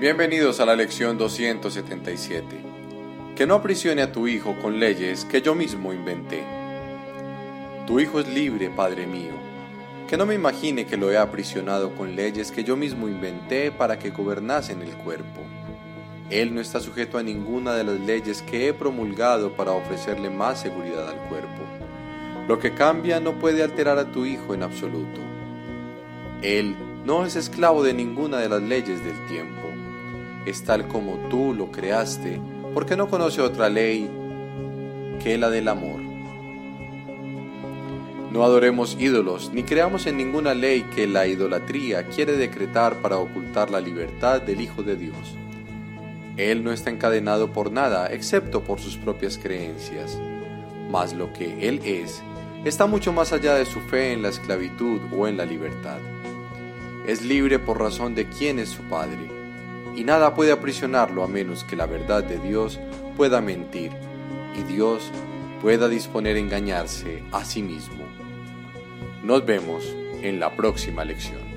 Bienvenidos a la lección 277. Que no aprisione a tu hijo con leyes que yo mismo inventé. Tu hijo es libre, Padre mío. Que no me imagine que lo he aprisionado con leyes que yo mismo inventé para que gobernasen el cuerpo. Él no está sujeto a ninguna de las leyes que he promulgado para ofrecerle más seguridad al cuerpo. Lo que cambia no puede alterar a tu hijo en absoluto. Él no es esclavo de ninguna de las leyes del tiempo es tal como tú lo creaste, porque no conoce otra ley que la del amor. No adoremos ídolos, ni creamos en ninguna ley que la idolatría quiere decretar para ocultar la libertad del Hijo de Dios. Él no está encadenado por nada excepto por sus propias creencias, mas lo que Él es está mucho más allá de su fe en la esclavitud o en la libertad. Es libre por razón de quién es su Padre y nada puede aprisionarlo a menos que la verdad de Dios pueda mentir y Dios pueda disponer a engañarse a sí mismo. Nos vemos en la próxima lección.